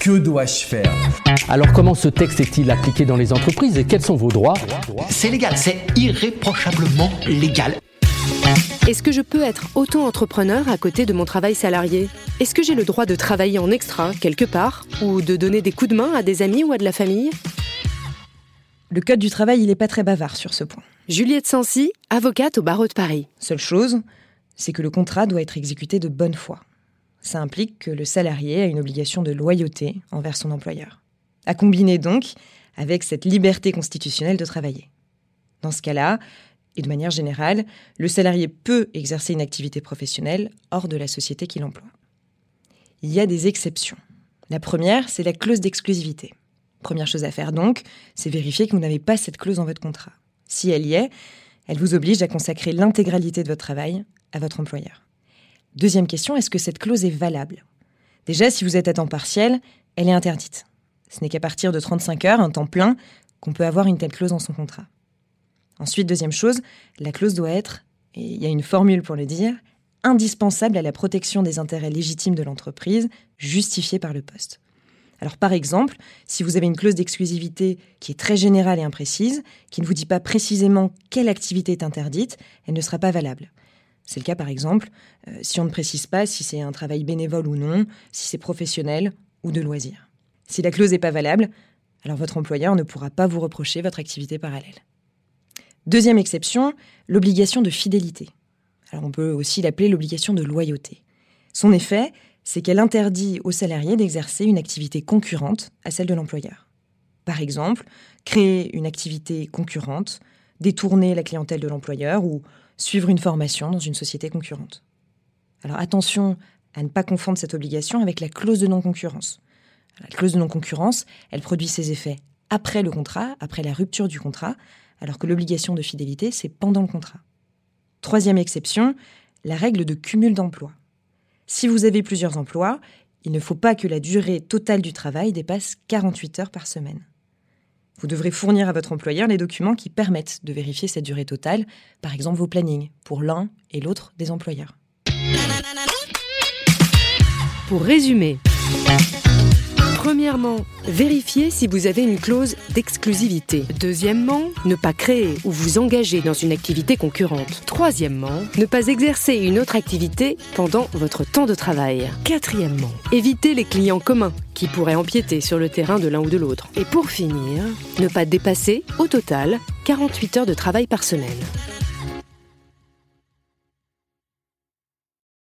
Que dois-je faire Alors comment ce texte est-il appliqué dans les entreprises et quels sont vos droits C'est légal, c'est irréprochablement légal. Est-ce que je peux être auto-entrepreneur à côté de mon travail salarié Est-ce que j'ai le droit de travailler en extra quelque part ou de donner des coups de main à des amis ou à de la famille Le Code du travail, il n'est pas très bavard sur ce point. Juliette Sancy, avocate au barreau de Paris. Seule chose, c'est que le contrat doit être exécuté de bonne foi. Ça implique que le salarié a une obligation de loyauté envers son employeur. À combiner donc avec cette liberté constitutionnelle de travailler. Dans ce cas-là, et de manière générale, le salarié peut exercer une activité professionnelle hors de la société qu'il emploie. Il y a des exceptions. La première, c'est la clause d'exclusivité. Première chose à faire donc, c'est vérifier que vous n'avez pas cette clause dans votre contrat. Si elle y est, elle vous oblige à consacrer l'intégralité de votre travail à votre employeur. Deuxième question, est-ce que cette clause est valable? Déjà, si vous êtes à temps partiel, elle est interdite. Ce n'est qu'à partir de 35 heures, un temps plein, qu'on peut avoir une telle clause dans son contrat. Ensuite, deuxième chose, la clause doit être, et il y a une formule pour le dire, indispensable à la protection des intérêts légitimes de l'entreprise, justifiée par le poste. Alors par exemple, si vous avez une clause d'exclusivité qui est très générale et imprécise, qui ne vous dit pas précisément quelle activité est interdite, elle ne sera pas valable. C'est le cas par exemple euh, si on ne précise pas si c'est un travail bénévole ou non, si c'est professionnel ou de loisir. Si la clause n'est pas valable, alors votre employeur ne pourra pas vous reprocher votre activité parallèle. Deuxième exception, l'obligation de fidélité. Alors on peut aussi l'appeler l'obligation de loyauté. Son effet, c'est qu'elle interdit aux salariés d'exercer une activité concurrente à celle de l'employeur. Par exemple, créer une activité concurrente, détourner la clientèle de l'employeur ou suivre une formation dans une société concurrente. Alors attention à ne pas confondre cette obligation avec la clause de non-concurrence. La clause de non-concurrence, elle produit ses effets après le contrat, après la rupture du contrat, alors que l'obligation de fidélité, c'est pendant le contrat. Troisième exception, la règle de cumul d'emplois. Si vous avez plusieurs emplois, il ne faut pas que la durée totale du travail dépasse 48 heures par semaine. Vous devrez fournir à votre employeur les documents qui permettent de vérifier cette durée totale, par exemple vos plannings, pour l'un et l'autre des employeurs. Pour résumer, Premièrement, vérifiez si vous avez une clause d'exclusivité. Deuxièmement, ne pas créer ou vous engager dans une activité concurrente. Troisièmement, ne pas exercer une autre activité pendant votre temps de travail. Quatrièmement, évitez les clients communs qui pourraient empiéter sur le terrain de l'un ou de l'autre. Et pour finir, ne pas dépasser, au total, 48 heures de travail par semaine.